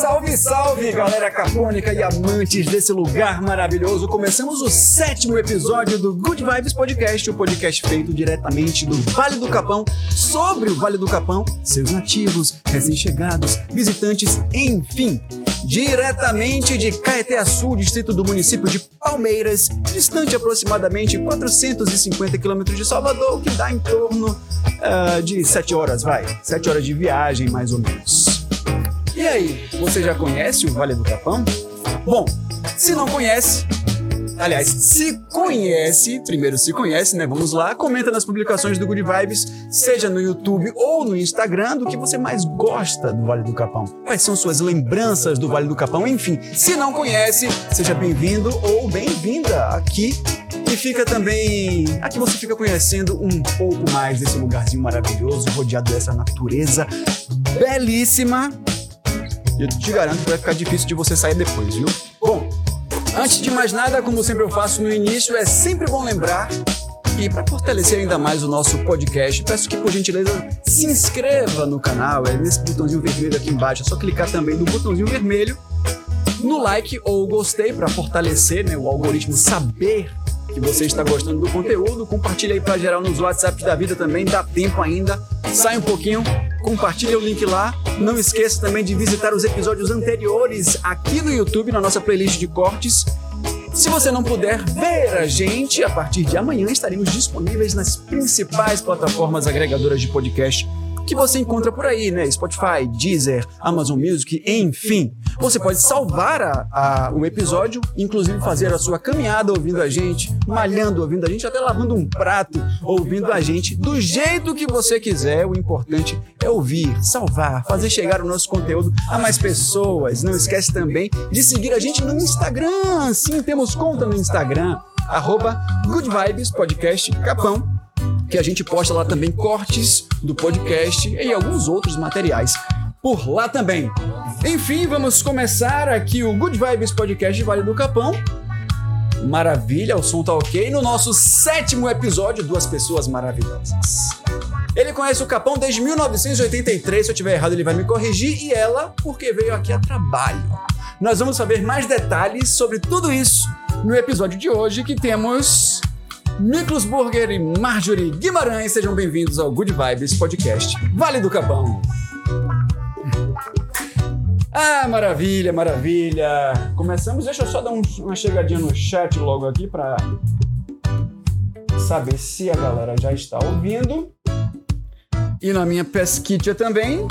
Salve, salve, galera capônica e amantes desse lugar maravilhoso. Começamos o sétimo episódio do Good Vibes Podcast, o podcast feito diretamente do Vale do Capão, sobre o Vale do Capão, seus nativos, recém-chegados, visitantes, enfim. Diretamente de Caeté-Sul, distrito do município de Palmeiras, distante aproximadamente 450 quilômetros de Salvador, que dá em torno uh, de 7 horas, vai. 7 horas de viagem, mais ou menos. E aí, você já conhece o Vale do Capão? Bom, se não conhece, aliás, se conhece, primeiro se conhece, né? Vamos lá, comenta nas publicações do Good Vibes, seja no YouTube ou no Instagram, do que você mais gosta do Vale do Capão. Quais são suas lembranças do Vale do Capão? Enfim, se não conhece, seja bem-vindo ou bem-vinda aqui e fica também. Aqui você fica conhecendo um pouco mais desse lugarzinho maravilhoso, rodeado dessa natureza belíssima. Eu te garanto que vai ficar difícil de você sair depois, viu? Bom, antes de mais nada, como sempre eu faço no início, é sempre bom lembrar e para fortalecer ainda mais o nosso podcast, peço que por gentileza se inscreva no canal, é nesse botãozinho vermelho aqui embaixo, é só clicar também no botãozinho vermelho no like ou gostei para fortalecer né, o algoritmo saber que você está gostando do conteúdo. Compartilha aí para geral nos WhatsApp da vida também, dá tempo ainda. Sai um pouquinho, compartilha o link lá. Não esqueça também de visitar os episódios anteriores aqui no YouTube, na nossa playlist de cortes. Se você não puder ver a gente, a partir de amanhã estaremos disponíveis nas principais plataformas agregadoras de podcast que você encontra por aí, né? Spotify, Deezer, Amazon Music, enfim. Você pode salvar a, a, o episódio, inclusive fazer a sua caminhada ouvindo a gente, malhando ouvindo a gente, até lavando um prato ouvindo a gente, do jeito que você quiser. O importante é ouvir, salvar, fazer chegar o nosso conteúdo a mais pessoas. Não esquece também de seguir a gente no Instagram. Sim, temos conta no Instagram, arroba Good Vibes Podcast Capão que a gente posta lá também cortes do podcast e alguns outros materiais por lá também. Enfim, vamos começar aqui o Good Vibes Podcast Vale do Capão. Maravilha, o som tá ok. No nosso sétimo episódio, duas pessoas maravilhosas. Ele conhece o Capão desde 1983, se eu tiver errado ele vai me corrigir, e ela porque veio aqui a trabalho. Nós vamos saber mais detalhes sobre tudo isso no episódio de hoje que temos Miklos Burger e Marjorie Guimarães, sejam bem-vindos ao Good Vibes Podcast Vale do Capão. Ah, maravilha, maravilha. Começamos, deixa eu só dar um, uma chegadinha no chat logo aqui para saber se a galera já está ouvindo. E na minha pesquisa também.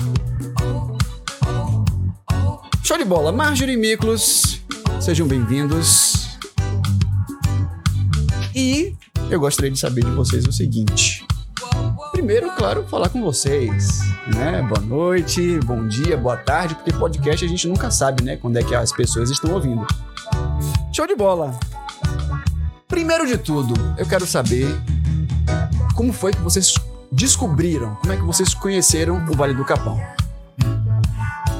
Show de bola, Marjorie e Miklos, sejam bem-vindos. E eu gostaria de saber de vocês o seguinte. Primeiro, claro, falar com vocês, né? Boa noite, bom dia, boa tarde, porque podcast a gente nunca sabe, né? Quando é que as pessoas estão ouvindo. Show de bola! Primeiro de tudo, eu quero saber como foi que vocês descobriram, como é que vocês conheceram o Vale do Capão.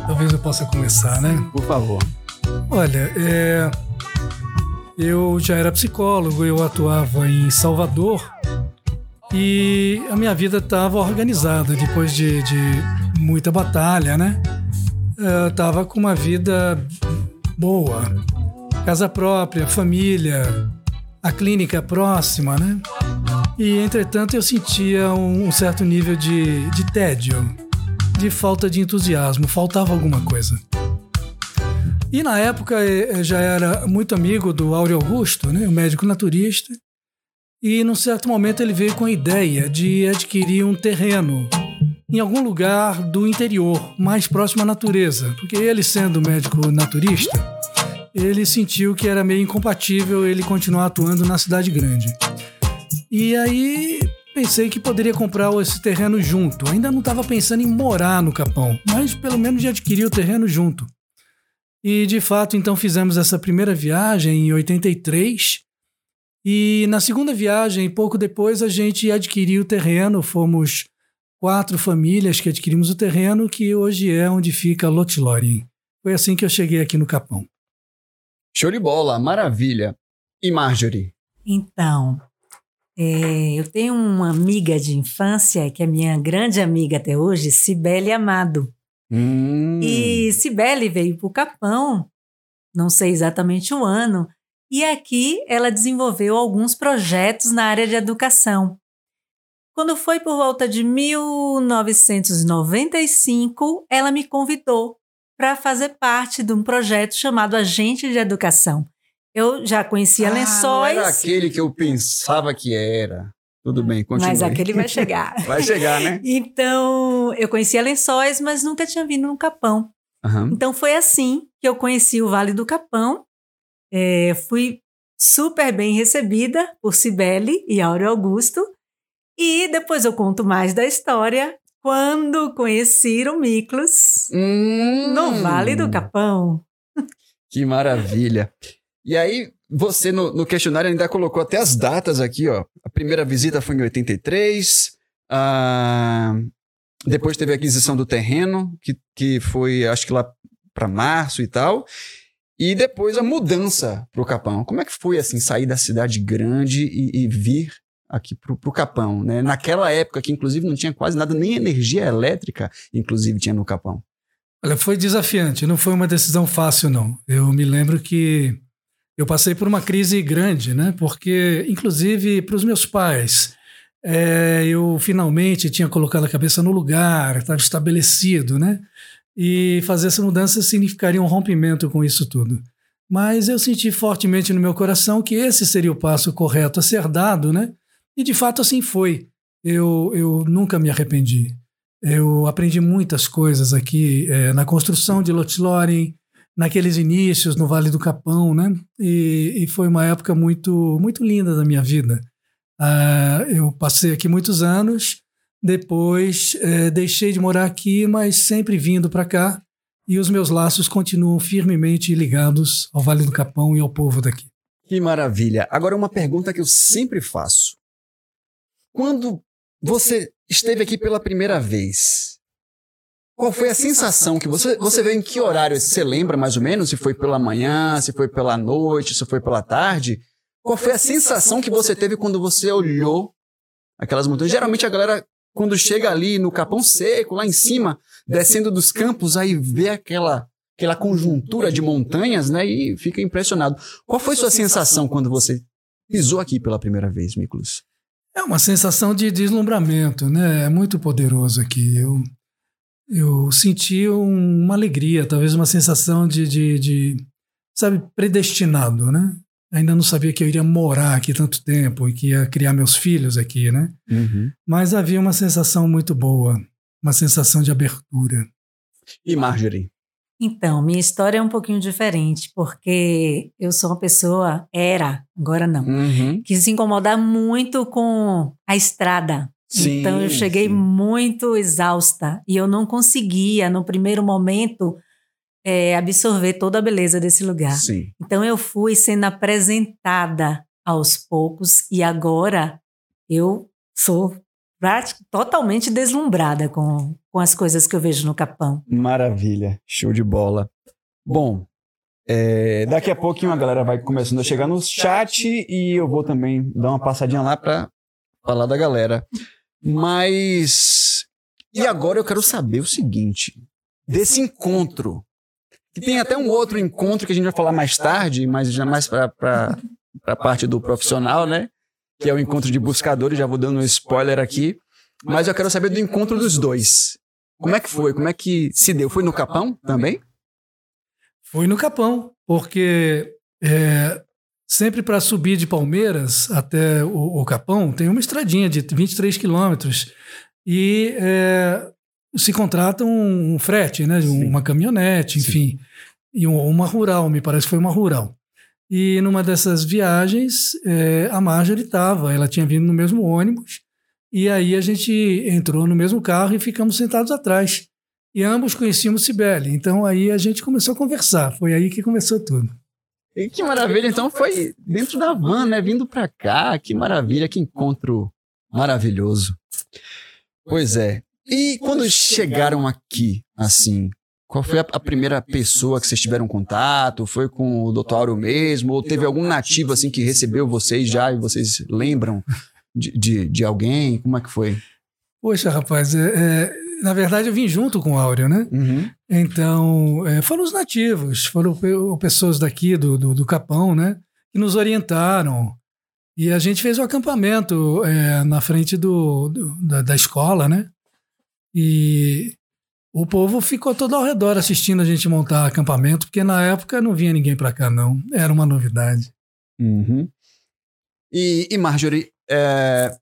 Talvez eu possa começar, né? Por favor. Olha, é eu já era psicólogo, eu atuava em Salvador e a minha vida estava organizada depois de, de, muita batalha, né? Eu estava com uma vida boa, casa própria, família, a clínica próxima, né? E entretanto eu sentia um, um certo nível de, de tédio, de falta de entusiasmo, faltava alguma coisa. E na época eu já era muito amigo do Áureo Augusto, né, o médico naturista, e num certo momento ele veio com a ideia de adquirir um terreno em algum lugar do interior, mais próximo à natureza, porque ele sendo médico naturista, ele sentiu que era meio incompatível ele continuar atuando na cidade grande. E aí pensei que poderia comprar esse terreno junto. Ainda não estava pensando em morar no Capão, mas pelo menos de adquirir o terreno junto. E de fato, então fizemos essa primeira viagem em 83. E na segunda viagem, pouco depois, a gente adquiriu o terreno. Fomos quatro famílias que adquirimos o terreno, que hoje é onde fica Lotilorien. Foi assim que eu cheguei aqui no Capão. Show de bola, maravilha. E Marjorie? Então, é, eu tenho uma amiga de infância, que é minha grande amiga até hoje, Cibele Amado. Hum. E Cibele veio para o Capão, não sei exatamente o ano, e aqui ela desenvolveu alguns projetos na área de educação. Quando foi por volta de 1995, ela me convidou para fazer parte de um projeto chamado Agente de Educação. Eu já conhecia Ah, Lençóis, Não era aquele que eu pensava que era. Tudo bem, continua. mas aquele vai chegar. Vai chegar, né? Então, eu conhecia Lençóis, mas nunca tinha vindo no Capão. Aham. Então foi assim que eu conheci o Vale do Capão. É, fui super bem recebida por Cibele e Áureo Augusto. E depois eu conto mais da história quando conheci o Miklos Hum. no Vale do Capão. Que maravilha. E aí, você no, no questionário ainda colocou até as datas aqui, ó. A primeira visita foi em 83. ah, depois teve a aquisição do terreno, que, que foi, acho que lá para março e tal. E depois a mudança para o Capão. Como é que foi, assim, sair da cidade grande e, e vir aqui para o Capão, né? Naquela época que, inclusive, não tinha quase nada, nem energia elétrica, inclusive, tinha no Capão. Olha, foi desafiante, não foi uma decisão fácil, não. Eu me lembro que eu passei por uma crise grande, né? Porque, inclusive, para os meus pais, é, eu finalmente tinha colocado a cabeça no lugar, estava estabelecido, né? E fazer essa mudança significaria um rompimento com isso tudo. Mas eu senti fortemente no meu coração que esse seria o passo correto a ser dado, né? E de fato assim foi. Eu, eu nunca me arrependi. Eu aprendi muitas coisas aqui eh, na construção de Lotlorem, naqueles inícios no Vale do Capão, né? E, e foi uma época muito, muito linda da minha vida. Ah, eu passei aqui muitos anos, depois eh, deixei de morar aqui, mas sempre vindo para cá. E os meus laços continuam firmemente ligados ao Vale do Capão e ao povo daqui. Que maravilha. Agora, uma pergunta que eu sempre faço. Quando você esteve aqui pela primeira vez, qual foi a sensação que você, você veio em que horário? Você lembra mais ou menos? Se foi pela manhã, se foi pela noite, se foi pela tarde? Qual foi a sensação que você teve quando você olhou aquelas montanhas? Geralmente a galera, quando chega ali no Capão Seco, lá em cima, descendo dos campos, aí vê aquela aquela conjuntura de montanhas, né? E fica impressionado. Qual foi sua sensação quando você pisou aqui pela primeira vez, Miklos? É uma sensação de deslumbramento, né? É muito poderoso aqui. Eu, eu senti um- uma alegria, talvez uma sensação de, de, de, sabe, predestinado, né? Ainda não sabia que eu iria morar aqui tanto tempo e que ia criar meus filhos aqui, né? Mas havia uma sensação muito boa, uma sensação de abertura. E Marjorie? Então, minha história é um pouquinho diferente, porque eu sou uma pessoa, era, agora não, Uhum. que se incomodar muito com a estrada. Sim, então eu cheguei sim. muito exausta e eu não conseguia, no primeiro momento, eh, absorver toda a beleza desse lugar. Sim. Então eu fui sendo apresentada aos poucos e agora eu sou totalmente deslumbrada com, com as coisas que eu vejo no Capão. Maravilha. Show de bola. Bom, é, daqui a pouquinho a galera vai começando a chegar no chat e eu vou também dar uma passadinha lá para falar da galera. Mas. E agora eu quero saber o seguinte: desse encontro. Que tem até um outro encontro que a gente vai falar mais tarde, mas já mais para a parte do profissional, né? Que é o encontro de buscadores. Já vou dando um spoiler aqui. Mas eu quero saber do encontro dos dois. Como é que foi? Como é que se deu? Foi no Capão também? Fui no Capão, porque é, sempre para subir de Palmeiras até o, o Capão tem uma estradinha de 23 quilômetros e é, se contrata um, um frete, né, Sim. uma caminhonete, Sim. enfim, e um- uma rural, me parece que foi uma rural. E numa dessas viagens, é, a Marjorie estava, ela tinha vindo no mesmo ônibus, e aí a gente entrou no mesmo carro e ficamos sentados atrás. E ambos conhecíamos Cibele. Então aí a gente começou a conversar. Foi aí que começou tudo. E que maravilha. Então foi dentro da van, né? Vindo pra cá. Que maravilha, que encontro maravilhoso. Pois é. E quando chegaram aqui, assim, qual foi a, a primeira pessoa que vocês tiveram contato? Foi com o Dr. Auro mesmo? Ou teve algum nativo, assim, que recebeu vocês já e vocês lembram de, de, de alguém? Como é que foi? Poxa, rapaz, é, é, na verdade, eu vim junto com o Áureo, né? Uhum. Então, é, foram os nativos, foram pe- pessoas daqui do, do, do Capão, né? Que nos orientaram. E a gente fez o acampamento é, na frente do, do- da, da escola, né? E o povo ficou todo ao redor assistindo a gente montar acampamento, porque na época não vinha ninguém para cá, não. Era uma novidade. Uhum. E, e Marjorie, é,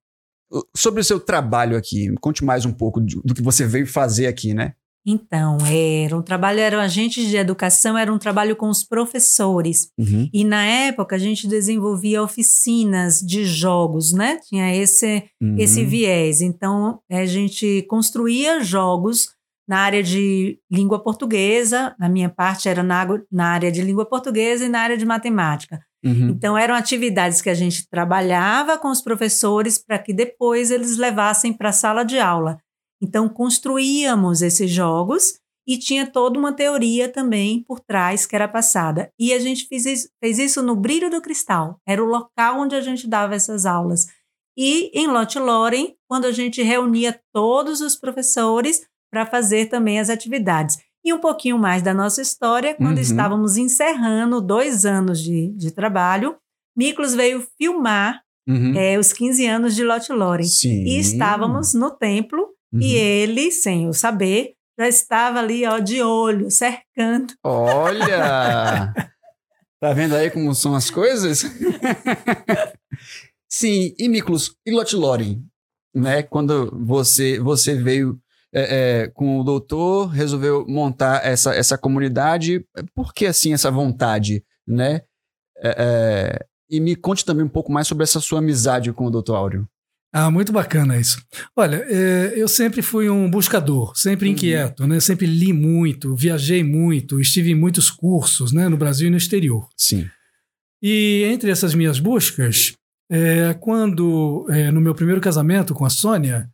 sobre o seu trabalho aqui, conte mais um pouco de- do que você veio fazer aqui, né? Então, era um trabalho, eram agentes de educação, era um trabalho com os professores. Uhum. E na época a gente desenvolvia oficinas de jogos, né? Tinha esse, esse Uhum. viés. Então, a gente construía jogos na área de língua portuguesa, na minha parte era na, na área de língua portuguesa e na área de matemática. Uhum. Então, eram atividades que a gente trabalhava com os professores para que depois eles levassem para a sala de aula. Então, construíamos esses jogos e tinha toda uma teoria também por trás que era passada. E a gente fez isso, fez isso no Brilho do Cristal, era o local onde a gente dava essas aulas. E em Lotte Loren, quando a gente reunia todos os professores para fazer também as atividades. E um pouquinho mais da nossa história, quando Uhum. estávamos encerrando dois anos de, de trabalho, Miklos veio filmar Uhum. é, os 15 anos de Lotte Loren. Sim. E estávamos no templo Uhum. e ele, sem o saber, já estava ali ó, de olho, cercando. Olha! tá vendo aí como são as coisas? Sim, e Miklos, e Lotte Loren, né? Quando você, você veio é, é, com o doutor, resolveu montar essa, essa comunidade, por que assim essa vontade, né? É, é, e me conte também um pouco mais sobre essa sua amizade com o doutor Áureo. Ah, muito bacana isso. Olha, é, eu sempre fui um buscador, sempre Uhum. inquieto, né? Sempre li muito, viajei muito, estive em muitos cursos, né? No Brasil e no exterior. Sim. E entre essas minhas buscas, é, quando é, no meu primeiro casamento com a Sônia,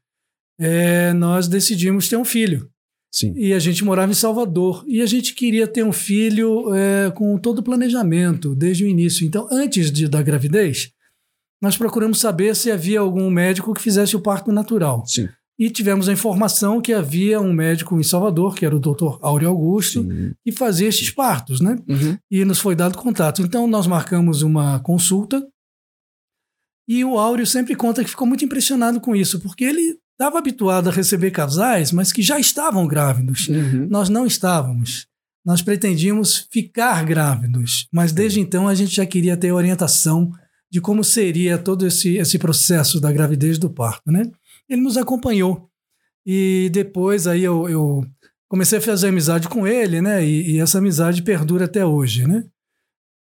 é, nós decidimos ter um filho. Sim. E a gente morava em Salvador. E a gente queria ter um filho é, com todo o planejamento, desde o início. Então, antes de, da gravidez, nós procuramos saber se havia algum médico que fizesse o parto natural. Sim. E tivemos a informação que havia um médico em Salvador, que era o Dr. Áureo Augusto, Sim. que fazia estes partos, né? Uhum. e nos foi dado contato. Então nós marcamos uma consulta e o Áureo sempre conta que ficou muito impressionado com isso, porque ele estava habituado a receber casais, mas que já estavam grávidos. Uhum. Nós não estávamos. Nós pretendíamos ficar grávidos, mas desde então a gente já queria ter orientação de como seria todo esse, esse processo da gravidez do parto, né? Ele nos acompanhou e depois aí eu, eu comecei a fazer amizade com ele, né? E, e essa amizade perdura até hoje, né?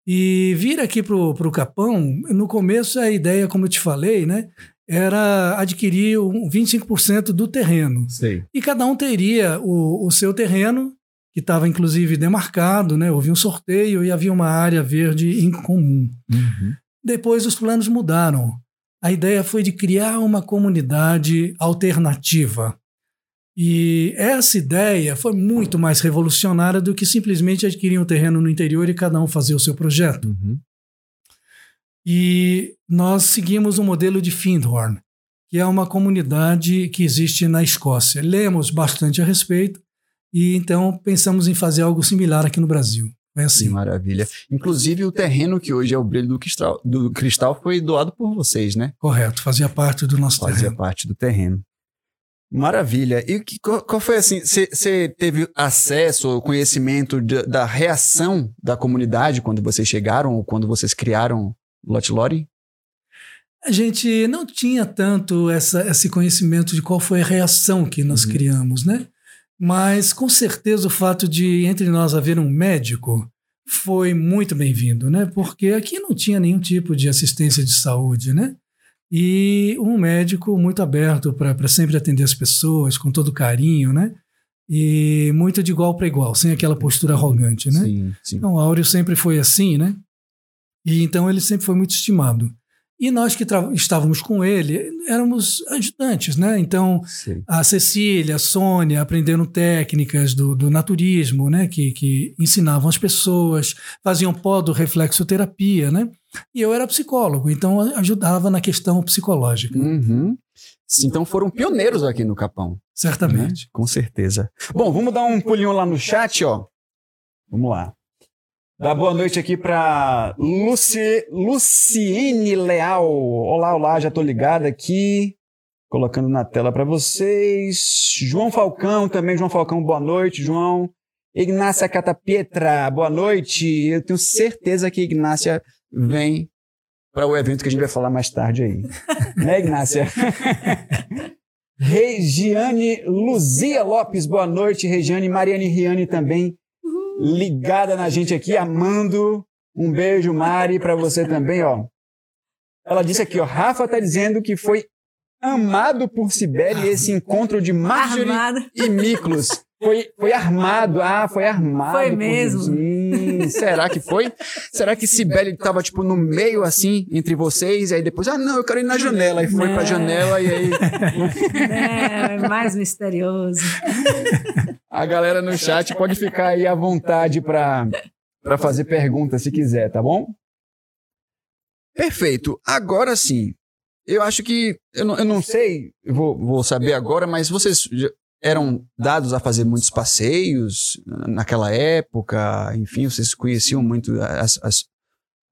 E vir aqui pro, pro Capão, no começo a ideia, como eu te falei, né? Era adquirir um 25% do terreno. Sei. E cada um teria o, o seu terreno, que estava inclusive demarcado, né? Houve um sorteio e havia uma área verde em comum. Uhum. Depois os planos mudaram. A ideia foi de criar uma comunidade alternativa. E essa ideia foi muito mais revolucionária do que simplesmente adquirir um terreno no interior e cada um fazer o seu projeto. Uhum. E nós seguimos o modelo de Findhorn, que é uma comunidade que existe na Escócia. Lemos bastante a respeito e então pensamos em fazer algo similar aqui no Brasil. Sim, assim. maravilha. Inclusive, o terreno que hoje é o brilho do cristal, do cristal foi doado por vocês, né? Correto, fazia parte do nosso Fazia terreno. parte do terreno. Maravilha. E que, qual, qual foi assim? Você teve acesso ou conhecimento de- da reação da comunidade quando vocês chegaram ou quando vocês criaram Lot Lore? A gente não tinha tanto essa, esse conhecimento de qual foi a reação que nós Uhum. criamos, né? Mas com certeza o fato de entre nós haver um médico foi muito bem-vindo, né? Porque aqui não tinha nenhum tipo de assistência de saúde, né? E um médico muito aberto para sempre atender as pessoas com todo carinho, né? E muito de igual para igual, sem aquela postura arrogante, né? Sim, sim. Então, Áureo sempre foi assim, né? E então ele sempre foi muito estimado. E nós que estávamos com ele éramos ajudantes, né? Então, Sei. a Cecília, a Sônia aprenderam técnicas do, do naturismo, né? Que, que ensinavam as pessoas, faziam pó do reflexoterapia, né? E eu era psicólogo, então ajudava na questão psicológica. Uhum. Então foram pioneiros aqui no Capão. Certamente. Né? Com certeza. Bom, vamos dar um pulinho lá no chat, ó. Vamos lá. Dá boa noite aqui para Luci... Luciene Leal. Olá, olá, já tô ligado aqui. Colocando na tela para vocês. João Falcão também. João Falcão, boa noite, João. Ignácia Catapietra, boa noite. Eu tenho certeza que Ignácia vem para o evento que a gente vai falar mais tarde aí. né, Ignácia? Regiane Luzia Lopes, boa noite. Regiane Mariane Riane também ligada na gente aqui, amando. Um beijo, Mari, para você também, ó. Ela disse aqui, ó, Rafa tá dizendo que foi amado por Sibeli esse encontro de Marjorie Armado. e Miklos. Foi, foi armado. Ah, foi armado. Foi mesmo. Será que foi? Será que Sibeli tava, tipo, no meio, assim, entre vocês? E aí depois, ah, não, eu quero ir na janela. Aí foi não. pra janela e aí... É, mais misterioso. A galera no chat pode ficar aí à vontade para para fazer perguntas se quiser, tá bom? Perfeito. Agora sim, eu acho que. Eu não, eu não sei, vou, vou saber agora, mas vocês eram dados a fazer muitos passeios naquela época? Enfim, vocês conheciam muito as, as,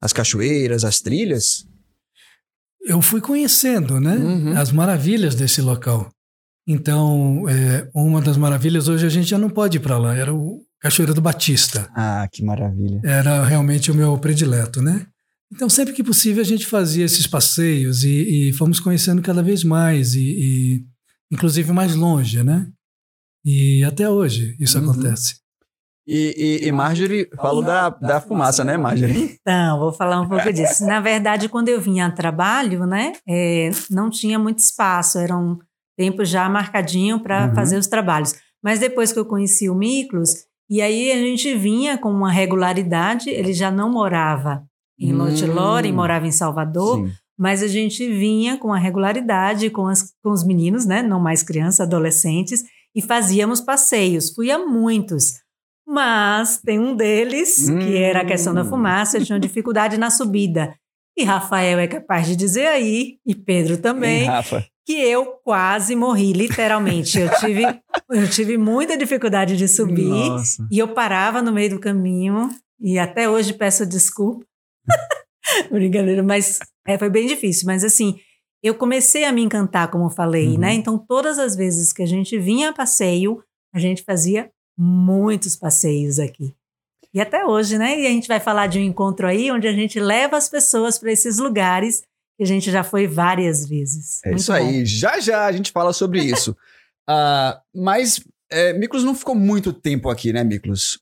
as cachoeiras, as trilhas? Eu fui conhecendo, né? Uhum. As maravilhas desse local. Então, é, uma das maravilhas, hoje a gente já não pode ir para lá, era o Cachoeira do Batista. Ah, que maravilha. Era realmente o meu predileto, né? Então, sempre que possível, a gente fazia esses passeios e, e fomos conhecendo cada vez mais, e, e, inclusive mais longe, né? E até hoje isso uhum. acontece. E, e, e Marjorie, falo da, da fumaça, né, Marjorie? Então, vou falar um pouco disso. Na verdade, quando eu vinha a trabalho, né, é, não tinha muito espaço, era um tempo já marcadinho para uhum. fazer os trabalhos. Mas depois que eu conheci o Miklos, e aí a gente vinha com uma regularidade, ele já não morava em Lote hum. morava em Salvador, Sim. mas a gente vinha com a regularidade com, as, com os meninos, né, não mais crianças, adolescentes, e fazíamos passeios. Fui a muitos. Mas tem um deles, hum. que era a questão da hum. fumaça, tinha dificuldade na subida. E Rafael é capaz de dizer aí, e Pedro também, que eu quase morri, literalmente. Eu tive, eu tive muita dificuldade de subir Nossa. e eu parava no meio do caminho e até hoje peço desculpa. Brincadeira, mas é, foi bem difícil. Mas assim, eu comecei a me encantar, como eu falei, né? uhum. né? Então, todas as vezes que a gente vinha a passeio, a gente fazia muitos passeios aqui. E até hoje, né? E a gente vai falar de um encontro aí onde a gente leva as pessoas para esses lugares que a gente já foi várias vezes. É Muito isso bom. aí. Já já a gente fala sobre isso. uh, mas é, Miklos não ficou muito tempo aqui, né, Miklos?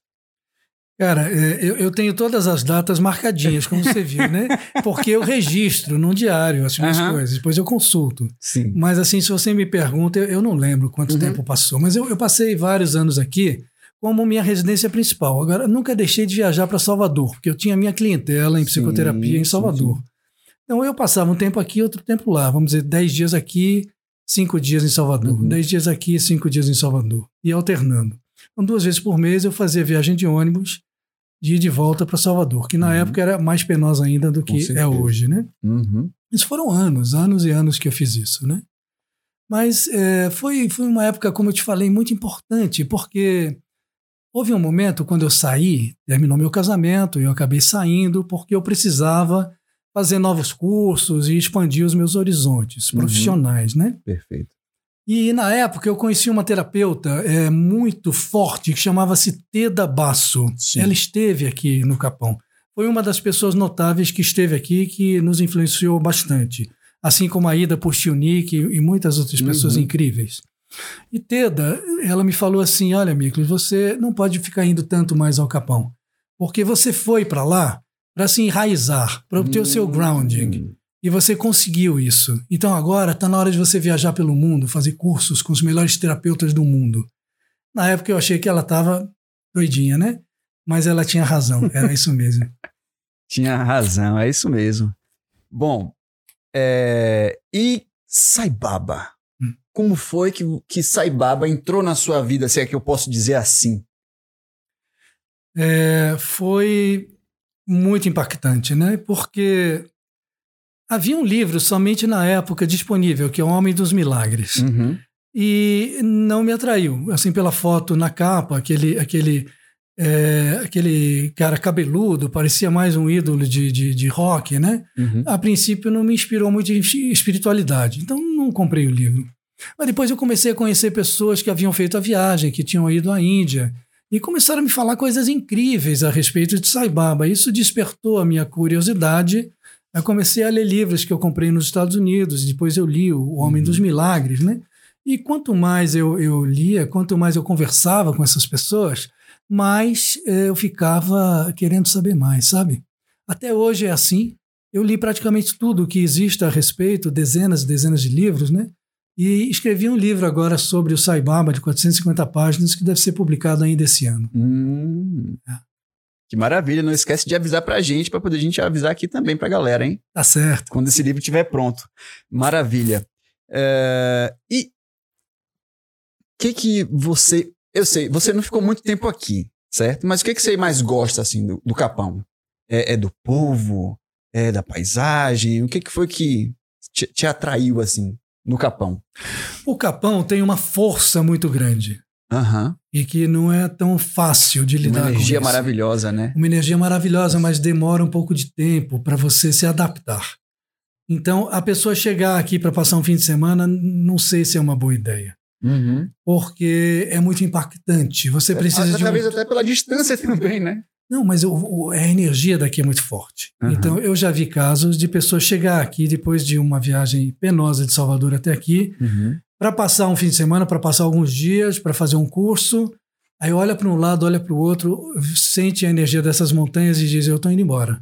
Cara, é, eu, eu, tenho todas as datas marcadinhas, como você viu, né? Porque eu registro num diário as minhas uhum. coisas, depois eu consulto. Sim. Mas assim, se você me pergunta, eu, eu não lembro quanto uhum. tempo passou. Mas eu, eu, passei vários anos aqui como minha residência principal. Agora, nunca deixei de viajar para Salvador, porque eu tinha minha clientela em psicoterapia sim, em Salvador. Sim, sim. Então eu passava um tempo aqui, outro tempo lá. Vamos dizer, dez dias aqui, cinco dias em Salvador. Uhum. Dez dias aqui, cinco dias em Salvador. E alternando. Então, duas vezes por mês eu fazia viagem de ônibus de ir de volta para Salvador, que na uhum. época era mais penosa ainda do que é hoje, né? Uhum. Isso foram anos, anos e anos que eu fiz isso, né? Mas é, foi, foi uma época, como eu te falei, muito importante, porque houve um momento quando eu saí, terminou meu casamento, e eu acabei saindo porque eu precisava fazer novos cursos e expandir os meus horizontes uhum. profissionais, né? Perfeito. E na época eu conheci uma terapeuta é, muito forte que chamava-se Teda Basso. Sim. Ela esteve aqui no Capão. Foi uma das pessoas notáveis que esteve aqui que nos influenciou bastante. Assim como a Ida Pustiunik e muitas outras pessoas uhum. incríveis. E Teda, ela me falou assim: olha, Miklos, você não pode ficar indo tanto mais ao Capão. Porque você foi para lá para se enraizar, para obter uhum. o seu grounding. E você conseguiu isso. Então agora está na hora de você viajar pelo mundo, fazer cursos com os melhores terapeutas do mundo. Na época eu achei que ela estava doidinha, né? Mas ela tinha razão, era isso mesmo. tinha razão, é isso mesmo. Bom, é... e Saibaba? Hum. Como foi que, que Saibaba entrou na sua vida, se é que eu posso dizer assim? É, foi muito impactante, né? Porque havia um livro somente na época disponível, que é O Homem dos Milagres. Uhum. E não me atraiu. Assim, pela foto na capa, aquele, aquele, é, aquele cara cabeludo, parecia mais um ídolo de, de, de rock, né? Uhum. A princípio não me inspirou muito em espiritualidade. Então não comprei o livro. Mas depois eu comecei a conhecer pessoas que haviam feito a viagem, que tinham ido à Índia. E começaram a me falar coisas incríveis a respeito de Sai Baba. Isso despertou a minha curiosidade. Eu comecei a ler livros que eu comprei nos Estados Unidos. Depois eu li O Homem dos Milagres, né? E quanto mais eu, eu lia, quanto mais eu conversava com essas pessoas, mais eh, eu ficava querendo saber mais, sabe? Até hoje é assim. Eu li praticamente tudo o que existe a respeito, dezenas e dezenas de livros, né? E escrevi um livro agora sobre o Sai Baba, de 450 páginas, que deve ser publicado ainda esse ano. Hum. Que maravilha. Não esquece de avisar pra gente, pra poder a gente avisar aqui também pra galera, hein? Tá certo. Quando esse livro estiver pronto. Maravilha. É, E o que que você... Eu sei, você não ficou muito tempo aqui, certo? Mas o que que você mais gosta, assim, do, do Capão? É, é do povo? É da paisagem? O que que foi que te, te atraiu, assim, no Capão? O Capão tem uma força muito grande Aham. e que não é tão fácil de lidar Uma com energia isso. maravilhosa, né? Uma energia maravilhosa, mas demora um pouco de tempo para você se adaptar. Então, a pessoa chegar aqui para passar um fim de semana, não sei se é uma boa ideia, Uhum. porque é muito impactante. Você precisa de um... Talvez até pela distância também, né? Não, mas o- a energia daqui é muito forte. Aham. Então, eu já vi casos de pessoas chegar aqui depois de uma viagem penosa de Salvador até aqui, Uhum. Para passar um fim de semana, para passar alguns dias, para fazer um curso. Aí olha para um lado, olha para o outro, sente a energia dessas montanhas e diz: Eu estou indo embora.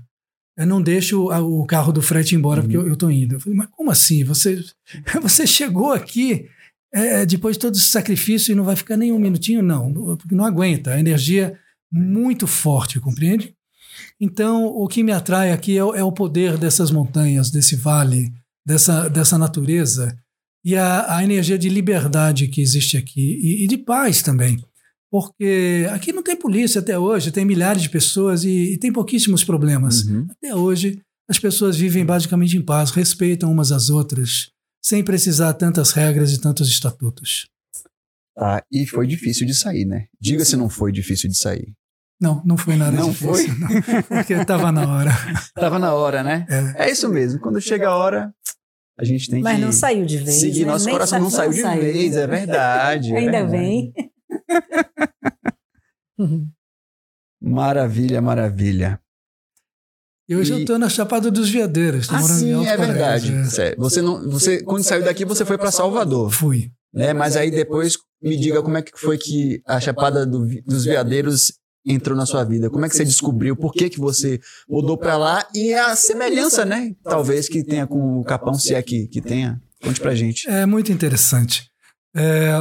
Eu não deixo o carro do frete embora porque eu estou indo. Eu falei, mas como assim? Você, você chegou aqui é, depois de todo esse sacrifício e não vai ficar nem um minutinho? Não, não- porque não aguenta. A energia muito forte, compreende? Então, o que me atrai aqui é, o- é o poder dessas montanhas, desse vale, dessa, dessa natureza e a, a energia de liberdade que existe aqui e, e de paz também. Porque aqui não tem polícia até hoje, tem milhares de pessoas e, e tem pouquíssimos problemas. Uhum. Até hoje, as pessoas vivem basicamente em paz, respeitam umas às outras, sem precisar tantas regras e tantos estatutos. Tá, e foi difícil de sair, né? Diga se não foi difícil de sair. Não, não foi nada Não difícil. foi? não, porque estava na hora. Tava na hora, né? É. É isso mesmo. Quando chega a hora, a gente tem Mas que não saiu de vez. seguir. né? Nosso Nem coração não sa- saiu de vez, é verdade. é Ainda verdade. bem. Maravilha, maravilha. E hoje E- eu estou na Chapada dos Veadeiros. tô Ah, morando em sim, Alto é verdade. é. Você não, você quando saiu daqui você foi para Salvador, Fui. né? Mas aí depois me diga como é que foi que a Chapada do dos Veadeiros entrou na sua vida. Como é que você descobriu? Por que que você mudou para lá e a semelhança, né? Talvez que tenha com o Capão, se é que que tenha. Conte pra gente. É muito interessante. É,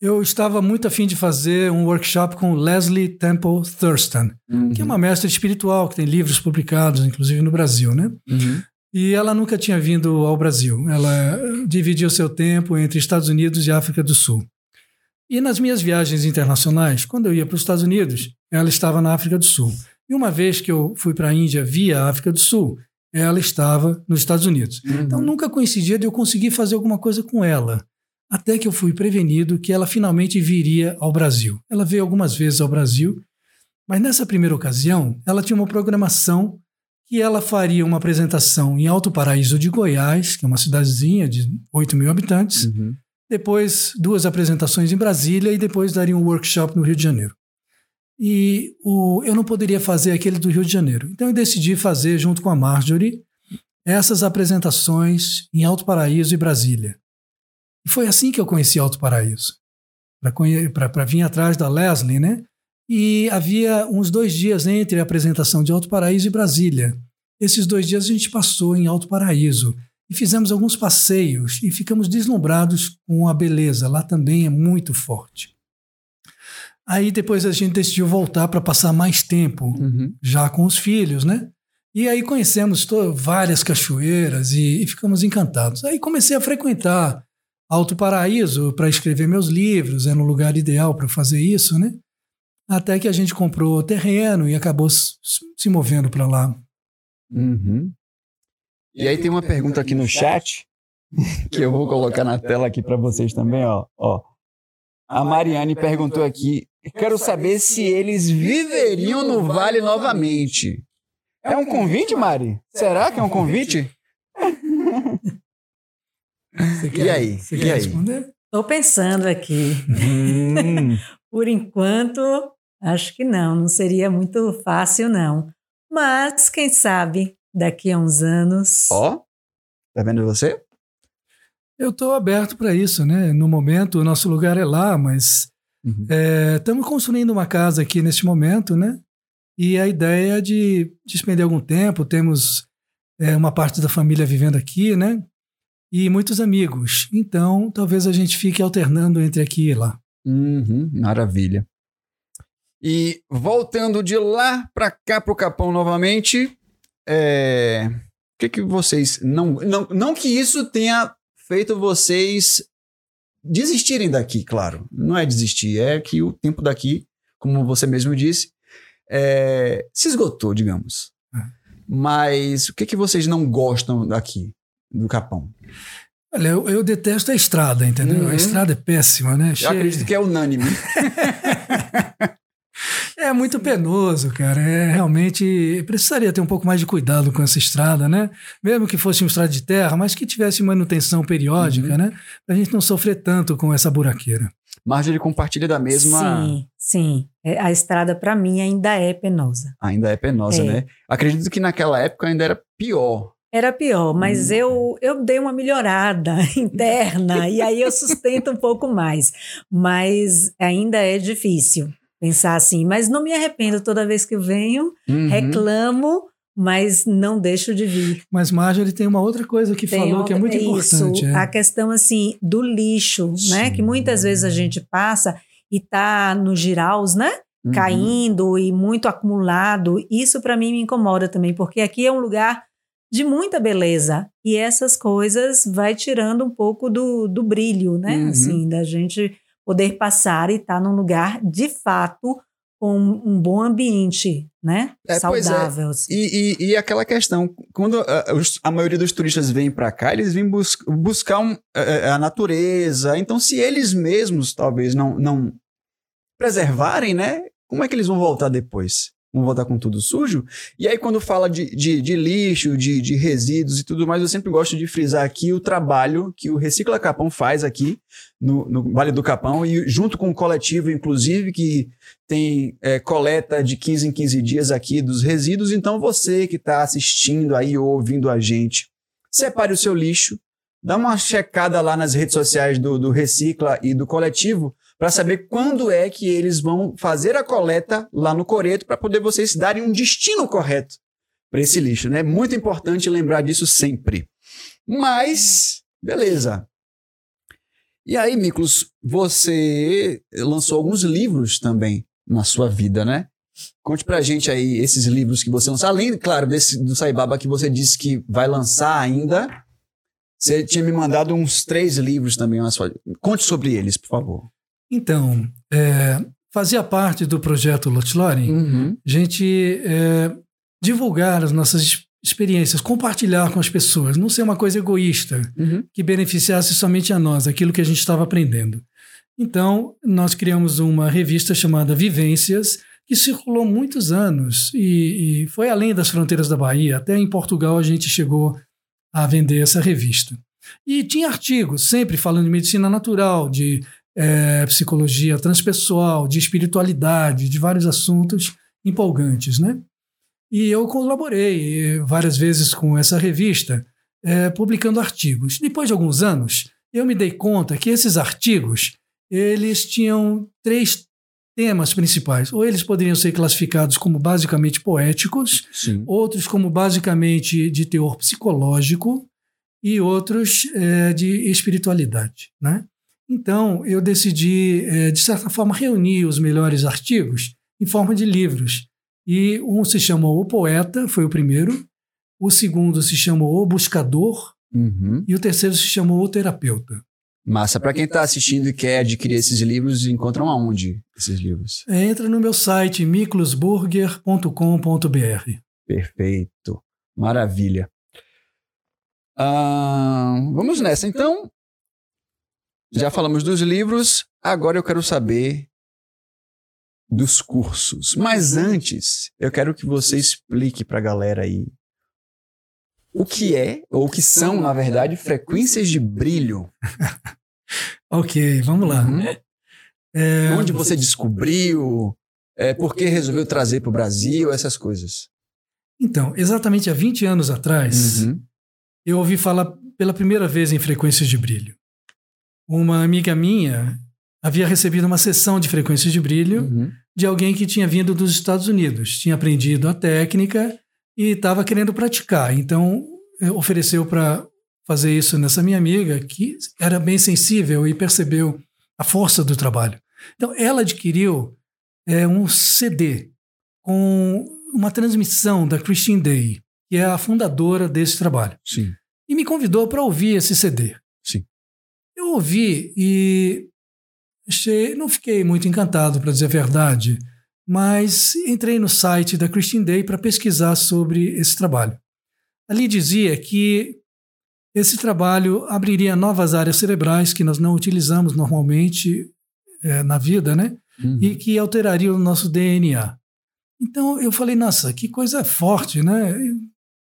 eu estava muito afim de fazer um workshop com Leslie Temple Thurston, que é uma mestra espiritual que tem livros publicados, inclusive no Brasil, né? Uhum. E ela nunca tinha vindo ao Brasil. Ela dividiu seu tempo entre Estados Unidos e África do Sul. E nas minhas viagens internacionais, quando eu ia para os Estados Unidos, ela estava na África do Sul. E uma vez que eu fui para a Índia via África do Sul, ela estava nos Estados Unidos. Então nunca coincidia de eu conseguir fazer alguma coisa com ela. Até que eu fui prevenido que ela finalmente viria ao Brasil. Ela veio algumas vezes ao Brasil, mas nessa primeira ocasião ela tinha uma programação que ela faria uma apresentação em Alto Paraíso de Goiás, que é uma cidadezinha de 8 mil habitantes, Uhum. Depois duas apresentações em Brasília e depois daria um workshop no Rio de Janeiro. E o, eu não poderia fazer aquele do Rio de Janeiro. Então eu decidi fazer, junto com a Marjorie, essas apresentações em Alto Paraíso e Brasília. E foi assim que eu conheci Alto Paraíso. Para vir atrás da Leslie, né? E havia uns dois dias entre a apresentação de Alto Paraíso e Brasília. Esses dois dias a gente passou em Alto Paraíso e fizemos alguns passeios e ficamos deslumbrados com a beleza. Lá também é muito forte. Aí depois a gente decidiu voltar para passar mais tempo Uhum. já com os filhos, né? E aí conhecemos várias cachoeiras e, e ficamos encantados. Aí comecei a frequentar Alto Paraíso para escrever meus livros, era um lugar ideal para fazer isso, né? até que a gente comprou terreno e acabou se movendo para lá. Uhum. E aí tem uma pergunta aqui no chat que eu vou colocar na tela aqui para vocês também, ó. ó. A Mariane perguntou aqui: quero saber se eles viveriam no Vale novamente. É um convite, Mari? Será que é um convite? e aí? Você e quer aí? responder? Estou pensando aqui. Hum, Por enquanto, acho que não, não seria muito fácil, não. Mas, quem sabe, daqui a uns anos. ó, tá vendo você? Eu estou aberto para isso, né? No momento, o nosso lugar é lá, mas Uhum. estamos construindo uma casa aqui neste momento, né? E a ideia é de despender algum tempo. Temos é, uma parte da família vivendo aqui, né? E muitos amigos. Então, talvez a gente fique alternando entre aqui e lá. Uhum, maravilha. E voltando de lá para cá pro Capão novamente, é, o que que vocês não, não não que isso tenha feito vocês desistirem daqui, claro. Não é desistir, é que o tempo daqui, como você mesmo disse, é, se esgotou, digamos. É. Mas o que que vocês não gostam daqui do Capão? Olha, eu, eu detesto a estrada, entendeu? Uhum. A estrada é péssima, né? Eu acredito que é unânime. É muito penoso, cara. É realmente precisaria ter um pouco mais de cuidado com essa estrada, né? Mesmo que fosse uma estrada de terra, mas que tivesse manutenção periódica, Uhum. né? Pra gente não sofrer tanto com essa buraqueira. Marjorie compartilha da mesma. Sim, sim. É, A estrada, para mim, ainda é penosa. Ainda é penosa, É. né? Acredito que naquela época ainda era pior. Era pior, mas Hum. eu, eu dei uma melhorada interna e aí eu sustento um pouco mais. Mas ainda é difícil pensar assim. Mas não me arrependo toda vez que eu venho, Uhum. reclamo, mas não deixo de vir. Mas Marjorie tem uma outra coisa que Tem falou que é muito importante. Isso, é. a questão assim do lixo, né? Sim. Que muitas vezes a gente passa e tá nos giraus, né? Uhum. Caindo e muito acumulado. Isso para mim me incomoda também, porque aqui é um lugar de muita beleza e essas coisas vai tirando um pouco do, do brilho, né? Uhum. Assim, da gente poder passar e estar num lugar de fato com um bom ambiente, né? É, é. Saudável. assim. E, e- e aquela questão, quando a, os- a maioria dos turistas vem para cá, eles vêm bus- buscar um- a, a natureza. Então, se eles mesmos talvez não, não preservarem, né? Como é que eles vão voltar depois? Vão voltar com tudo sujo? E aí, quando fala de, de, de lixo, de, de resíduos e tudo mais, eu sempre gosto de frisar aqui o trabalho que o Recicla Capão faz aqui no, no Vale do Capão, e junto com o coletivo, inclusive, que tem é, coleta de 15 em 15 dias aqui dos resíduos. Então, você que está assistindo aí ou ouvindo a gente, separe o seu lixo, dá uma checada lá nas redes sociais do, do Recicla e do coletivo para saber quando é que eles vão fazer a coleta lá no Coreto para poder vocês darem um destino correto para esse lixo, né? Muito importante lembrar disso sempre. Mas, beleza. E aí, Miklos, você lançou alguns livros também na sua vida, né? Conte pra gente aí esses livros que você lançou. Além, claro, desse do Saibaba que você disse que vai lançar ainda. Você tinha me mandado uns três livros também. Conte sobre eles, por favor. Então, é, fazia parte do projeto Lotlore Uhum. a gente é, divulgar as nossas ex- experiências, compartilhar com as pessoas, não ser uma coisa egoísta. Uhum. que beneficiasse somente a nós, aquilo que a gente estava aprendendo. Então, nós criamos uma revista chamada Vivências, que circulou muitos anos e, e foi além das fronteiras da Bahia. Até em Portugal a gente chegou a vender essa revista. E tinha artigos, sempre falando de medicina natural, de eh, psicologia transpessoal, de espiritualidade, de vários assuntos empolgantes, né? E eu colaborei várias vezes com essa revista, eh, publicando artigos. Depois de alguns anos, eu me dei conta que esses artigos eles tinham três temas principais. Ou eles poderiam ser classificados como basicamente poéticos, Sim. outros como basicamente de teor psicológico e outros eh, de espiritualidade, né? Então, eu decidi, eh, de certa forma, reunir os melhores artigos em forma de livros. E um se chamou O Poeta, foi o primeiro. O segundo se chamou O Buscador. Uhum. E o terceiro se chamou O Terapeuta. Massa. Para quem está assistindo e quer adquirir esses livros, encontram aonde esses livros? É, entra no meu site miklosburger.com.br. Perfeito. Maravilha. Ah, vamos nessa. Então, já falamos dos livros, agora eu quero saber dos cursos. Mas antes, eu quero que você explique para a galera aí o que é, ou o que são, na verdade, frequências de brilho. ok, vamos lá. Uhum. É... Onde você descobriu? É, por que resolveu trazer para o Brasil? Essas coisas. Então, exatamente há 20 anos atrás, uhum. eu ouvi falar pela primeira vez em frequências de brilho. Uma amiga minha havia recebido uma sessão de frequências de brilho uhum. de alguém que tinha vindo dos Estados Unidos, tinha aprendido a técnica e estava querendo praticar. Então, ofereceu para fazer isso nessa minha amiga, que era bem sensível e percebeu a força do trabalho. Então, ela adquiriu é, um CD com uma transmissão da Christine Day, que é a fundadora desse trabalho. Sim. E me convidou para ouvir esse CD. Eu ouvi e achei, não fiquei muito encantado, para dizer a verdade mas entrei no site da Christine Day para pesquisar sobre esse trabalho. Ali dizia que esse trabalho abriria novas áreas cerebrais que nós não utilizamos normalmente é, na vida, né? Uhum. E que alteraria o nosso DNA. Então eu falei, nossa, que coisa forte, né?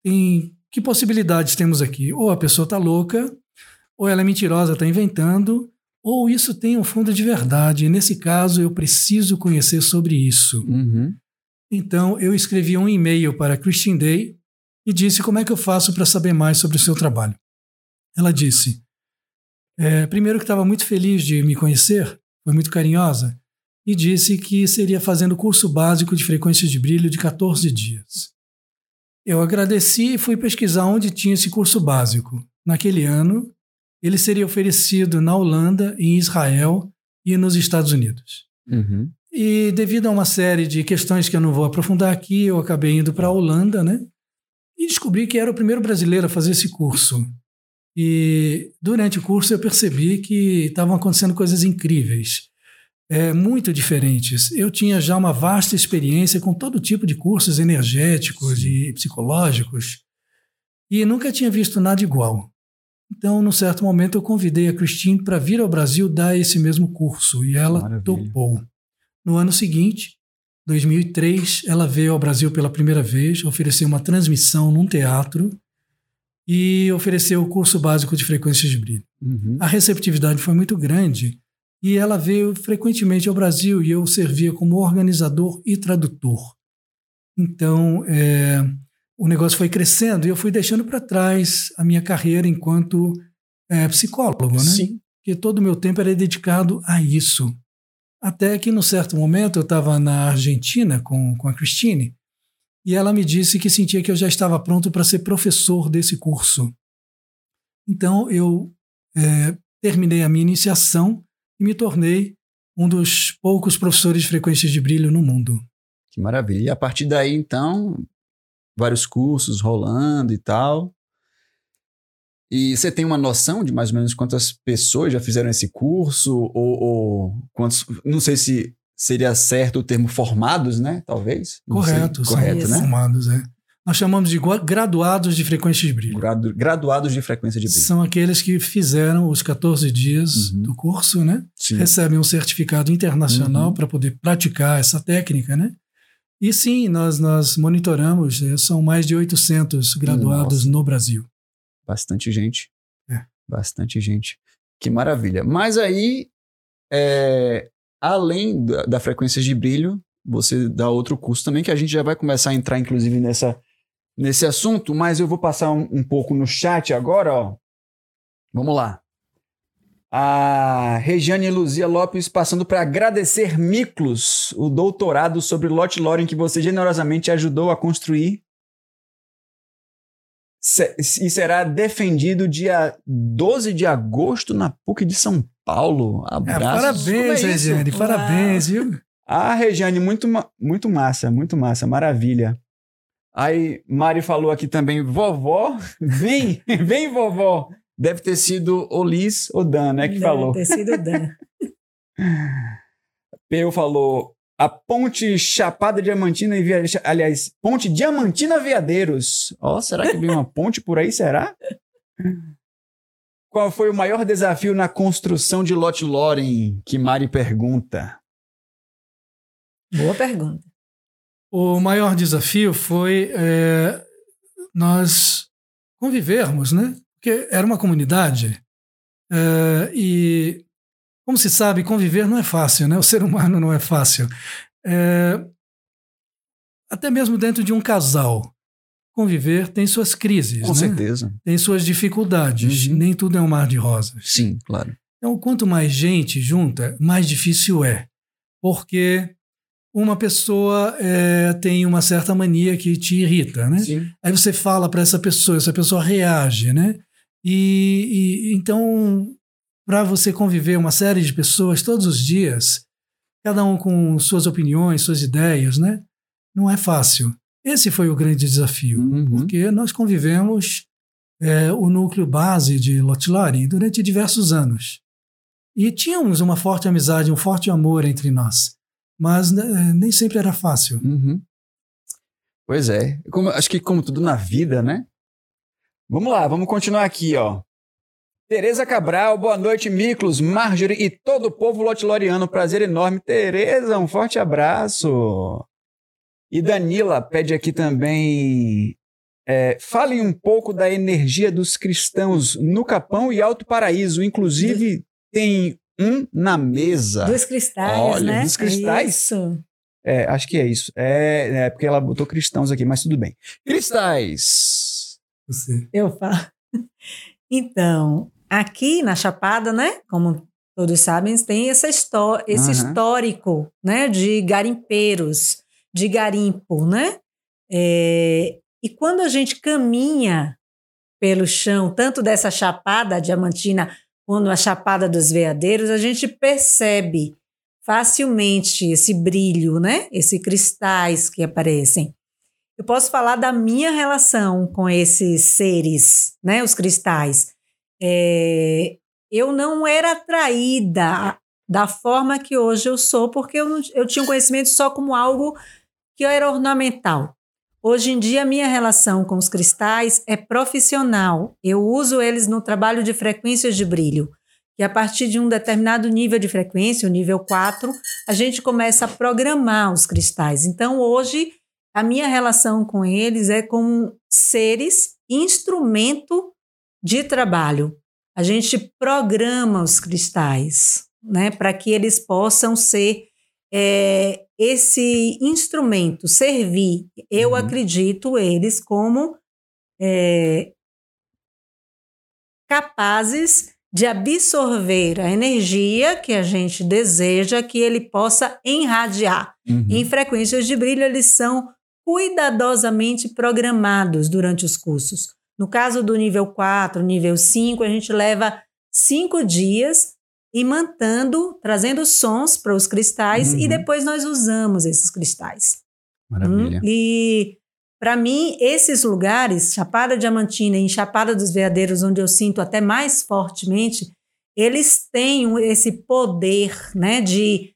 Em que possibilidades temos aqui? Ou a pessoa está louca, ou ela é mentirosa, está inventando, ou isso tem um fundo de verdade. Nesse caso, eu preciso conhecer sobre isso. Uhum. Então, eu escrevi um e-mail para Christine Day e disse como é que eu faço para saber mais sobre o seu trabalho. Ela disse: é, primeiro que estava muito feliz de me conhecer, foi muito carinhosa, e disse que seria fazendo curso básico de frequências de brilho de 14 dias. Eu agradeci e fui pesquisar onde tinha esse curso básico. Naquele ano, ele seria oferecido na Holanda, em Israel e nos Estados Unidos. Uhum. E devido a uma série de questões que eu não vou aprofundar aqui, eu acabei indo para a Holanda, né? E descobri que era o primeiro brasileiro a fazer esse curso. E durante o curso eu percebi que estavam acontecendo coisas incríveis, é, muito diferentes. Eu tinha já uma vasta experiência com todo tipo de cursos energéticos Sim. e psicológicos e nunca tinha visto nada igual. Então, num certo momento, eu convidei a Christine para vir ao Brasil dar esse mesmo curso e ela Maravilha. topou. No ano seguinte, 2003, ela veio ao Brasil pela primeira vez, ofereceu uma transmissão num teatro e ofereceu o curso básico de frequências de brilho. Uhum. A receptividade foi muito grande e ela veio frequentemente ao Brasil e eu servia como organizador e tradutor. Então, é, o negócio foi crescendo e eu fui deixando para trás a minha carreira enquanto é, psicólogo, né? Sim. Porque todo o meu tempo era dedicado a isso. Até que, num certo momento, eu estava na Argentina com, com a Cristine e ela me disse que sentia que eu já estava pronto para ser professor desse curso. Então, eu é, terminei a minha iniciação e me tornei um dos poucos professores de frequências de brilho no mundo. Que maravilha. E a partir daí, então, vários cursos rolando e tal. E você tem uma noção de mais ou menos quantas pessoas já fizeram esse curso? Ou, ou quantos. Não sei se seria certo o termo formados, né? Talvez. Correto, correto, né? Formados, é. Nós chamamos de graduados de frequência de brilho. Gradu, graduados de frequência de brilho. São aqueles que fizeram os 14 dias uhum. do curso, né? Sim. Recebem um certificado internacional uhum. para poder praticar essa técnica, né? E sim, nós, nós monitoramos, eh, são mais de 800 graduados Nossa. no Brasil. Bastante gente. É. Bastante gente. Que maravilha. Mas aí, é, além da, da frequência de brilho, você dá outro curso também, que a gente já vai começar a entrar, inclusive, nessa, nesse assunto, mas eu vou passar um, um pouco no chat agora, ó. Vamos lá. A Regiane Luzia Lopes passando para agradecer Miklos, o doutorado sobre Lot Loren que você generosamente ajudou a construir. E será defendido dia 12 de agosto na PUC de São Paulo. Abraços. É, parabéns, é Regiane, parabéns, viu? Ah, Regiane, muito, muito massa, muito massa, maravilha. Aí, Mari falou aqui também, vovó, vem, vem, vovó. Deve ter sido o Liz ou Dan, né, que Deve falou. ter sido o Dan. Peu falou a ponte Chapada Diamantina e Via... aliás, ponte Diamantina Veadeiros. Ó, será que vem uma ponte por aí, será? Qual foi o maior desafio na construção de Lot Loren? Que Mari pergunta. Boa pergunta. O maior desafio foi é, nós convivermos, né? Porque era uma comunidade é, e, como se sabe, conviver não é fácil, né? O ser humano não é fácil. É, até mesmo dentro de um casal, conviver tem suas crises, Com né? certeza. tem suas dificuldades. Uhum. Nem tudo é um mar de rosas. Sim, claro. Então, quanto mais gente junta, mais difícil é. Porque uma pessoa é, tem uma certa mania que te irrita, né? Sim. Aí você fala para essa pessoa, essa pessoa reage, né? E, e então, para você conviver uma série de pessoas todos os dias, cada um com suas opiniões, suas ideias, né? Não é fácil. Esse foi o grande desafio, Uhum. porque nós convivemos é, o núcleo base de Lotilari durante diversos anos. E tínhamos uma forte amizade, um forte amor entre nós. Mas né, nem sempre era fácil. Uhum. Pois é. Como- acho que como tudo na vida, né? Vamos lá, vamos continuar aqui, ó. Tereza Cabral, boa noite, Miklos, Marjorie e todo o povo lotiloriano. Prazer enorme. Tereza, um forte abraço. E Danila pede aqui também. é, falem um pouco da energia dos cristãos no Capão e Alto Paraíso. Inclusive, tem um na mesa. Dos cristais, Olha, né? dos cristais? Isso. É, acho que é isso. É, é porque ela botou cristãos aqui, mas tudo bem. Cristais. Você. Eu falo. Então, aqui na Chapada, né? Como todos sabem, tem essa histó esse Aham. histórico, né? De garimpeiros, de garimpo, né? É, e quando a gente caminha pelo chão, tanto dessa Chapada Diamantina quanto a Chapada dos Veadeiros, a gente percebe facilmente esse brilho, né? Esses cristais que aparecem. Eu posso falar da minha relação com esses seres, né? Os cristais. É, eu não era atraída da forma que hoje eu sou, porque eu, eu tinha um conhecimento só como algo que era ornamental. Hoje em dia, a minha relação com os cristais é profissional. Eu uso eles no trabalho de frequências de brilho. Que a partir de um determinado nível de frequência, o nível 4, a gente começa a programar os cristais. Então, hoje, a minha relação com eles é com seres instrumento de trabalho. A gente programa os cristais, né, para que eles possam ser é, esse instrumento, servir. Eu Uhum. acredito eles como é, capazes de absorver a energia que a gente deseja que ele possa irradiar. Uhum. Em frequências de brilho, eles são cuidadosamente programados durante os cursos. No caso do nível 4, nível 5, a gente leva cinco dias imantando, trazendo sons para os cristais Uhum. e depois nós usamos esses cristais. Maravilha. Hum, E para mim, esses lugares, Chapada Diamantina e Chapada dos Veadeiros, onde eu sinto até mais fortemente, eles têm esse poder né, de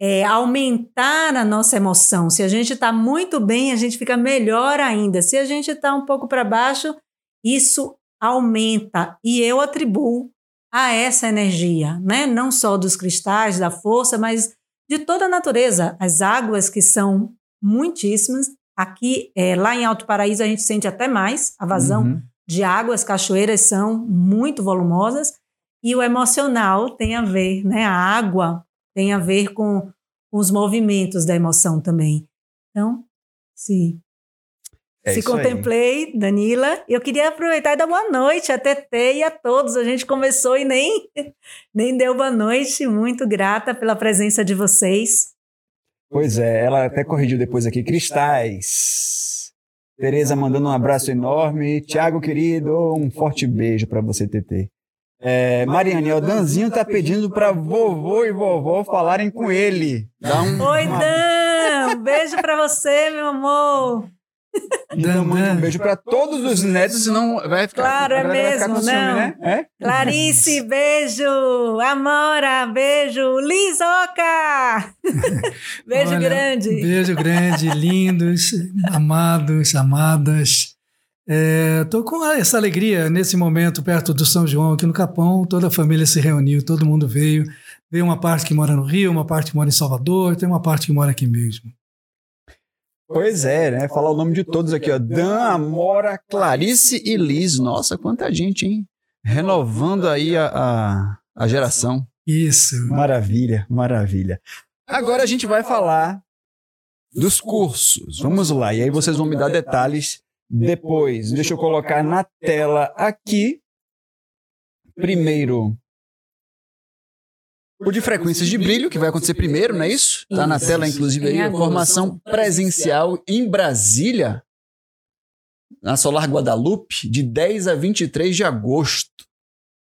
é, aumentar a nossa emoção. Se a gente está muito bem, a gente fica melhor ainda. Se a gente está um pouco para baixo, isso aumenta. E eu atribuo a essa energia, né? não só dos cristais, da força, mas de toda a natureza. As águas que são muitíssimas. Aqui, é, lá em Alto Paraíso, a gente sente até mais a vazão Uhum. de água, as cachoeiras são muito volumosas. E o emocional tem a ver, né? A água tem a ver com, os movimentos da emoção também. Então, sim. É Se isso aí. contemplei, Danila. Eu queria aproveitar e dar boa noite a TT e a todos. A gente começou e nem, nem deu boa noite. Muito grata pela presença de vocês. Pois é, ela até corrigiu depois aqui. Cristais. Tereza mandando um abraço enorme. Tiago, querido, um forte beijo pra você, TT. É, Mariane, o Danzinho tá pedindo pra vovô e vovó falarem com ele. Dá um, Oi, uma- Dan! Um beijo pra você, meu amor. Então, manda um beijo para todos os netos, senão vai ficar. Claro, é mesmo, não. Né? é? Clarice, beijo. Amora, beijo. Lisoca! beijo Olha, grande. Beijo grande, lindos, amados, amadas. Estou é, com essa alegria nesse momento perto do São João, aqui no Capão. Toda a família se reuniu, todo mundo veio. Veio uma parte que mora no Rio, uma parte que mora em Salvador, tem uma parte que mora aqui mesmo. Pois é, né? Falar o nome de todos aqui, ó. Dan, Amora, Clarice e Liz. Nossa, quanta gente, hein? Renovando aí a, a, a geração. Isso. Maravilha, maravilha. Agora a gente vai falar dos cursos. Vamos lá. E aí vocês vão me dar detalhes depois. Deixa eu colocar na tela aqui. Primeiro, o de frequências de brilho, que vai acontecer primeiro, não é isso? Está na tela, inclusive, aí, a formação presencial em Brasília, na Solar Guadalupe, de 10 a 23 de agosto.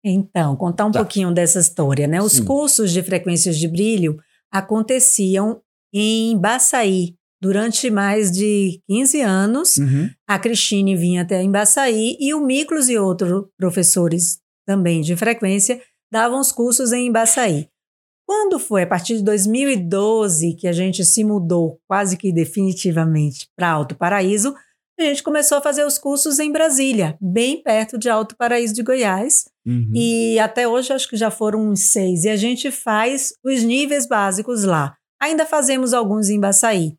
Então, contar um tá. pouquinho dessa história, né? Os Sim. cursos de frequências de brilho aconteciam em Baçaí. Durante mais de 15 anos, uhum. a Cristine vinha até Embaçaí e o Miklos e outros professores também de frequência davam os cursos em Embaçaí. Quando foi a partir de 2012 que a gente se mudou quase que definitivamente para Alto Paraíso, a gente começou a fazer os cursos em Brasília, bem perto de Alto Paraíso de Goiás. Uhum. E até hoje acho que já foram uns seis. E a gente faz os níveis básicos lá. Ainda fazemos alguns em Baçaí.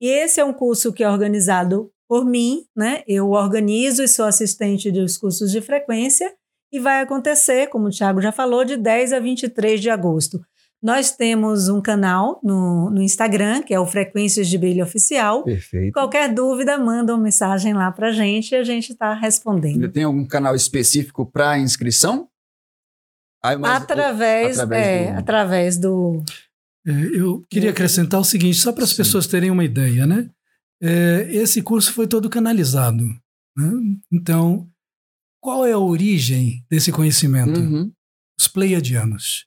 E esse é um curso que é organizado por mim, né? Eu organizo e sou assistente dos cursos de frequência. E vai acontecer, como o Thiago já falou, de 10 a 23 de agosto. Nós temos um canal no, no Instagram, que é o Frequências de Brilho Oficial. Perfeito. Qualquer dúvida, manda uma mensagem lá para a gente e a gente está respondendo. Tem algum canal específico para inscrição? através, através, é, do... através do. É, eu queria acrescentar o seguinte, só para as pessoas terem uma ideia, né? É, esse curso foi todo canalizado. Né? Então, qual é a origem desse conhecimento? Uhum. Os pleiadianos.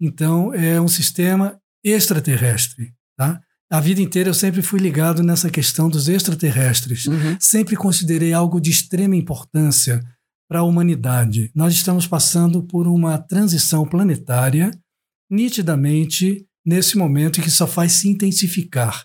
Então, é um sistema extraterrestre. Tá? A vida inteira eu sempre fui ligado nessa questão dos extraterrestres. Uhum. Sempre considerei algo de extrema importância para a humanidade. Nós estamos passando por uma transição planetária, nitidamente nesse momento em que só faz se intensificar.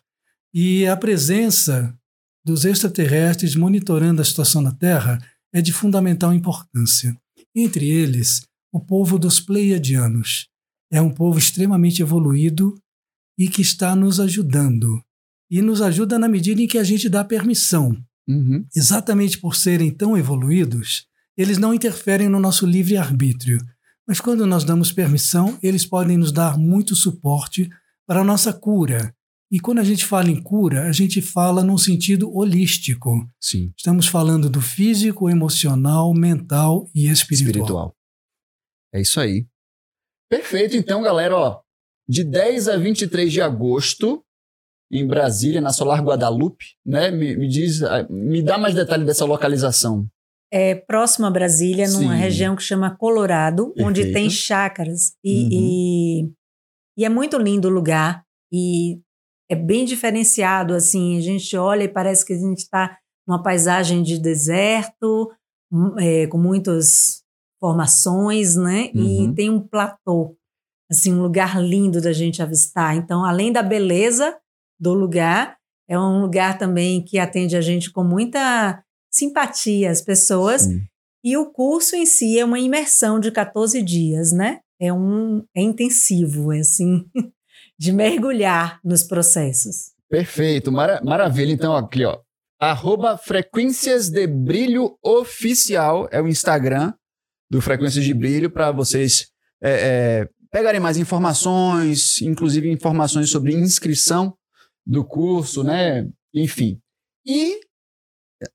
E a presença dos extraterrestres monitorando a situação na Terra é de fundamental importância. Entre eles, o povo dos Pleiadianos, é um povo extremamente evoluído e que está nos ajudando. E nos ajuda na medida em que a gente dá permissão. Uhum. Exatamente por serem tão evoluídos, eles não interferem no nosso livre-arbítrio. Mas quando nós damos permissão, eles podem nos dar muito suporte para a nossa cura. E quando a gente fala em cura, a gente fala num sentido holístico. Sim. Estamos falando do físico, emocional, mental e espiritual. espiritual. É isso aí. Perfeito, então, galera, ó, de 10 a 23 de agosto, em Brasília, na Solar Guadalupe, né? Me, me diz, ah, me dá mais detalhe dessa localização. É próximo a Brasília, Sim. numa região que chama Colorado, Perfeito. onde tem chácaras e, uhum. e, e é muito lindo o lugar e é bem diferenciado, assim, a gente olha e parece que a gente está numa paisagem de deserto, hum, é, com muitos formações, né? Uhum. E tem um platô, assim, um lugar lindo da gente avistar. Então, além da beleza do lugar, é um lugar também que atende a gente com muita simpatia, as pessoas. Sim. E o curso em si é uma imersão de 14 dias, né? É um é intensivo, é assim, de mergulhar nos processos. Perfeito, Mara maravilha. Então, aqui, ó, arroba Frequências de Brilho Oficial é o Instagram do Frequências de Brilho para vocês é, é, pegarem mais informações, inclusive informações sobre inscrição do curso, né? Enfim. E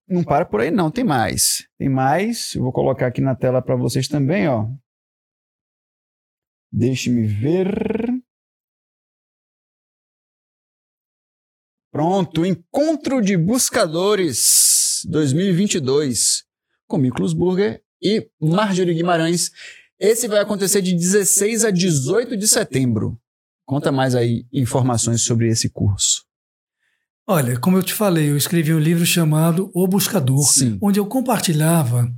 não para por aí, não, tem mais. Tem mais. Eu vou colocar aqui na tela para vocês também, ó. Deixe-me ver. Pronto, Encontro de Buscadores 2022 com Miklos Burger e Marjorie Guimarães. Esse vai acontecer de 16 a 18 de setembro. Conta mais aí informações sobre esse curso. Olha, como eu te falei, eu escrevi um livro chamado O Buscador, Sim. onde eu compartilhava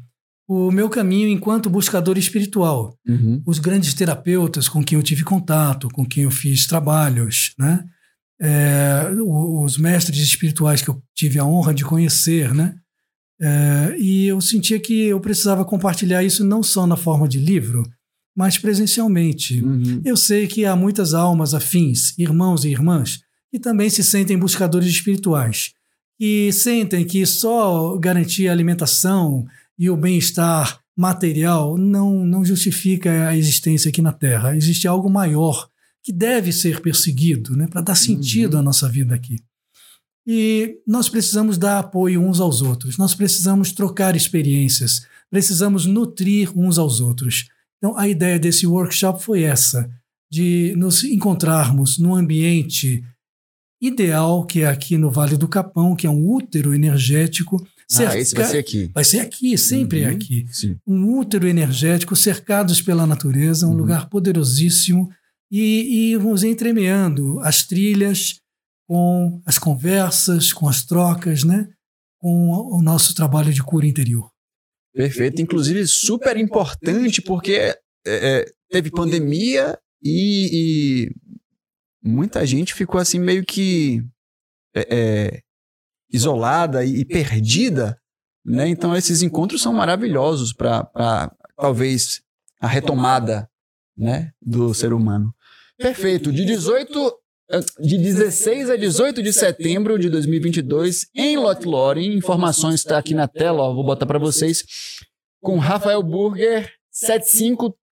o meu caminho enquanto buscador espiritual. Uhum. Os grandes terapeutas com quem eu tive contato, com quem eu fiz trabalhos, né? É, os mestres espirituais que eu tive a honra de conhecer, né? É, e eu sentia que eu precisava compartilhar isso não só na forma de livro, mas presencialmente. Uhum. Eu sei que há muitas almas afins, irmãos e irmãs, que também se sentem buscadores espirituais, que sentem que só garantir a alimentação e o bem-estar material não, não justifica a existência aqui na Terra. Existe algo maior que deve ser perseguido né, para dar sentido Uhum. à nossa vida aqui. E nós precisamos dar apoio uns aos outros, nós precisamos trocar experiências, precisamos nutrir uns aos outros. Então, a ideia desse workshop foi essa, de nos encontrarmos num ambiente ideal, que é aqui no Vale do Capão, que é um útero energético. Ah, esse vai cerca- ser aqui. vai ser aqui, sempre é Uhum. aqui. Sim. Um útero energético cercados pela natureza, um Uhum. lugar poderosíssimo, e, e vamos entremeando as trilhas com as conversas, com as trocas, né? com o nosso trabalho de cura interior. Perfeito. Inclusive, super importante, porque é, é, teve pandemia e, e muita gente ficou assim meio que é, é, isolada e, perdida. Né? Então, esses encontros são maravilhosos para talvez a retomada né, do ser humano. Perfeito. De 18 de 16 a 18 de setembro de 2022 em Lot Lore. Informações está aqui na tela, ó, vou botar para vocês. Com Rafael Burger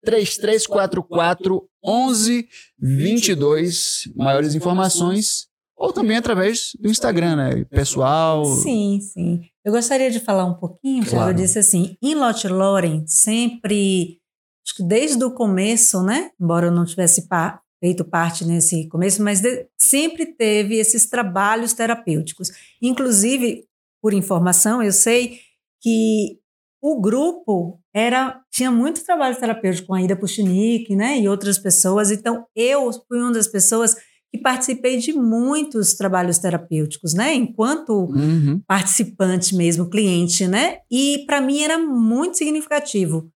753344 1122. Maiores informações ou também através do Instagram, né? Pessoal. Sim, sim. Eu gostaria de falar um pouquinho, Claro. eu disse assim, em Lot Loren, sempre, acho que desde o começo, né? Embora eu não tivesse feito parte nesse começo, mas de- sempre teve esses trabalhos terapêuticos. Inclusive, por informação, eu sei que o grupo era tinha muito trabalho terapêutico com a Ida Puchinic, né, e outras pessoas. Então, eu fui uma das pessoas que participei de muitos trabalhos terapêuticos, né, enquanto Uhum. participante mesmo, cliente, né? E para mim era muito significativo.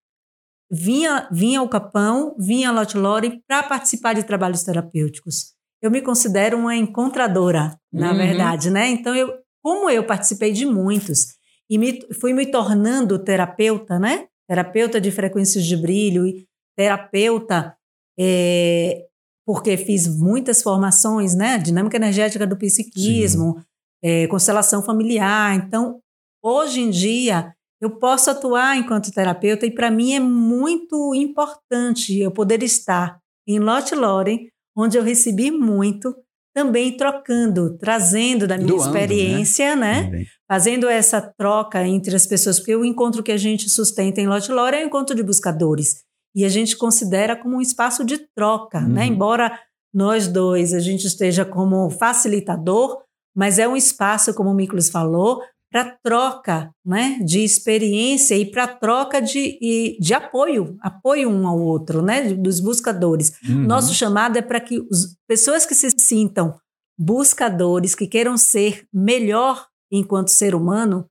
Vinha, vinha ao Capão, vinha a Lot Lore para participar de trabalhos terapêuticos. Eu me considero uma encontradora, na Uhum. verdade, né? Então, eu, como eu participei de muitos e me, fui me tornando terapeuta, né? Terapeuta de frequências de brilho e terapeuta é, porque fiz muitas formações, né? Dinâmica energética do psiquismo, é, constelação familiar. Então, hoje em dia, eu posso atuar enquanto terapeuta e para mim é muito importante eu poder estar em Lot Loren, onde eu recebi muito, também trocando, trazendo da minha Doando, experiência, né? Também. fazendo essa troca entre as pessoas, porque o encontro que a gente sustenta em Lot Lore é o encontro de buscadores. E a gente considera como um espaço de troca, Uhum. né? Embora nós dois a gente esteja como facilitador, mas é um espaço, como o Miklos falou, para troca né? de experiência e para troca de, de apoio, apoio um ao outro, né? dos buscadores. Uhum. Nosso chamado é para que as pessoas que se sintam buscadores, que queiram ser melhor enquanto ser humano,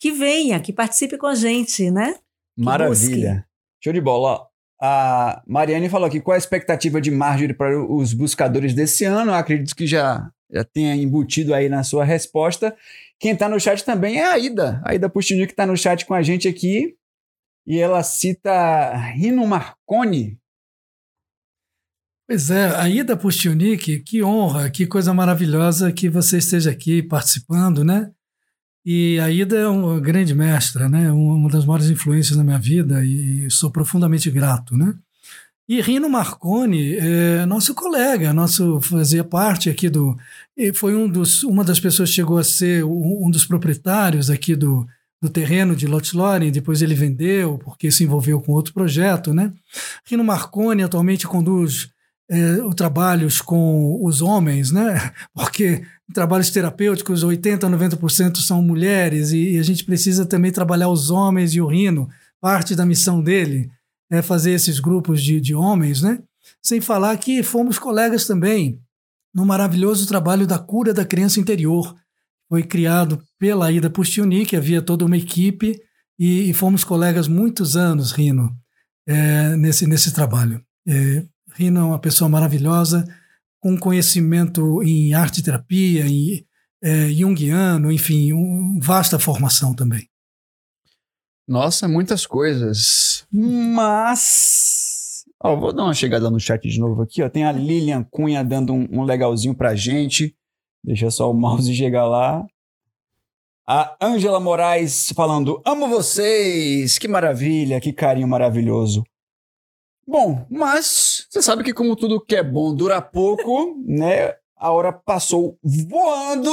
que venha, que participe com a gente, né? Maravilha. Show de bola. A Mariane falou aqui qual a expectativa de Marjorie para os buscadores desse ano. Eu acredito que já, já tenha embutido aí na sua resposta. Quem está no chat também é a Ida. A Ida Pustinho que está no chat com a gente aqui. E ela cita Rino Marconi. Pois é, a Ida Pustiunic, que honra, que coisa maravilhosa que você esteja aqui participando, né? E a Ida é uma grande mestra, né? Uma das maiores influências na minha vida e sou profundamente grato, né? E Rino Marconi é nosso colega, nosso fazia parte aqui do, foi um dos, uma das pessoas que chegou a ser um, dos proprietários aqui do, do terreno de Lotlore, depois ele vendeu porque se envolveu com outro projeto, né? Rino Marconi atualmente conduz é, trabalhos com os homens, né? Porque trabalhos terapêuticos 80 a 90% são mulheres e, e a gente precisa também trabalhar os homens e o Rino. Parte da missão dele é fazer esses grupos de, de homens, né? Sem falar que fomos colegas também no maravilhoso trabalho da cura da criança interior. Foi criado pela Ida Pustiuni, havia toda uma equipe, e, e fomos colegas muitos anos, Rino, é, nesse, nesse trabalho. É, Rino é uma pessoa maravilhosa, com conhecimento em arte terapia, em é, junguiano, enfim, um, vasta formação também. Nossa, muitas coisas. Mas. Ó, vou dar uma chegada no chat de novo aqui. Ó. Tem a Lilian Cunha dando um, um legalzinho pra gente. Deixa só o mouse chegar lá. A Ângela Moraes falando: Amo vocês! Que maravilha, que carinho maravilhoso. Bom, mas você sabe que, como tudo que é bom dura pouco, né? A hora passou voando.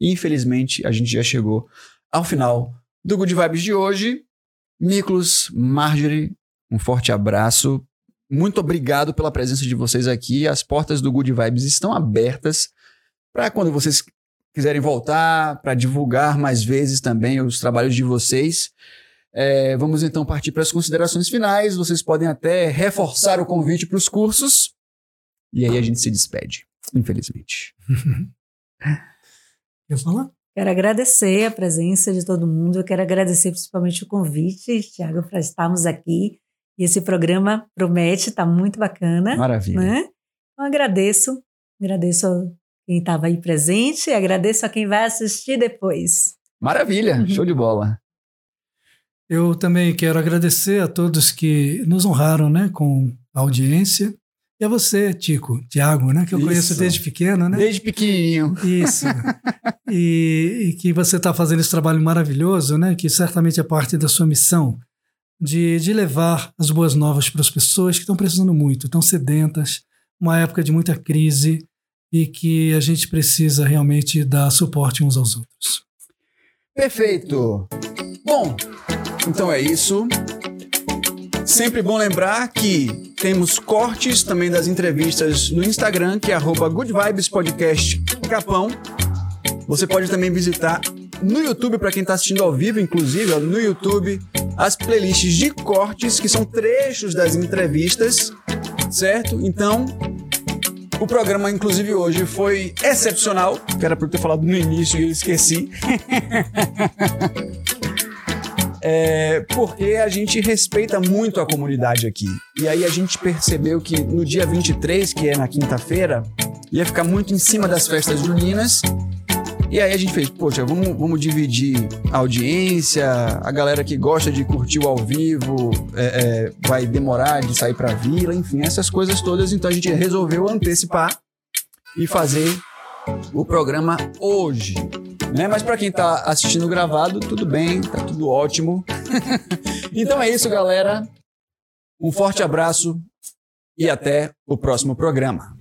E, infelizmente, a gente já chegou ao final do Good Vibes de hoje. Miklos, Marjorie, um forte abraço. Muito obrigado pela presença de vocês aqui. As portas do Good Vibes estão abertas para quando vocês quiserem voltar, para divulgar mais vezes também os trabalhos de vocês. É, vamos então partir para as considerações finais. Vocês podem até reforçar o convite para os cursos. E aí a gente se despede, infelizmente. Quer falar? Quero agradecer a presença de todo mundo. Eu quero agradecer principalmente o convite, Tiago, para estarmos aqui. E esse programa promete, está muito bacana. Maravilha. Né? Então, agradeço. Agradeço a quem estava aí presente e agradeço a quem vai assistir depois. Maravilha, uhum. show de bola. Eu também quero agradecer a todos que nos honraram né, com a audiência. E a você, Tico, Tiago, né? Que eu Isso. conheço desde pequeno, né? Desde pequenininho. Isso. e, e, que você está fazendo esse trabalho maravilhoso, né? Que certamente é parte da sua missão de, de levar as boas novas para as pessoas que estão precisando muito, estão sedentas, uma época de muita crise e que a gente precisa realmente dar suporte uns aos outros. Perfeito. Bom, então é isso. Sempre bom lembrar que temos cortes também das entrevistas no Instagram, que é Good Vibes Podcast Capão. Você pode também visitar no YouTube, para quem está assistindo ao vivo, inclusive, no YouTube, as playlists de cortes, que são trechos das entrevistas, certo? Então, o programa, inclusive, hoje foi excepcional, que era por ter falado no início e eu esqueci. é, porque a gente respeita muito a comunidade aqui. E aí a gente percebeu que no dia 23, que é na quinta-feira, ia ficar muito em cima das festas juninas. E aí a gente fez, poxa, vamos, vamos dividir a audiência, a galera que gosta de curtir o ao vivo é, é, vai demorar de sair pra vila, enfim, essas coisas todas. Então a gente resolveu antecipar e fazer o programa hoje. Né? Mas para quem tá assistindo gravado, tudo bem, tá tudo ótimo. então é isso, galera. Um forte abraço e até o próximo programa.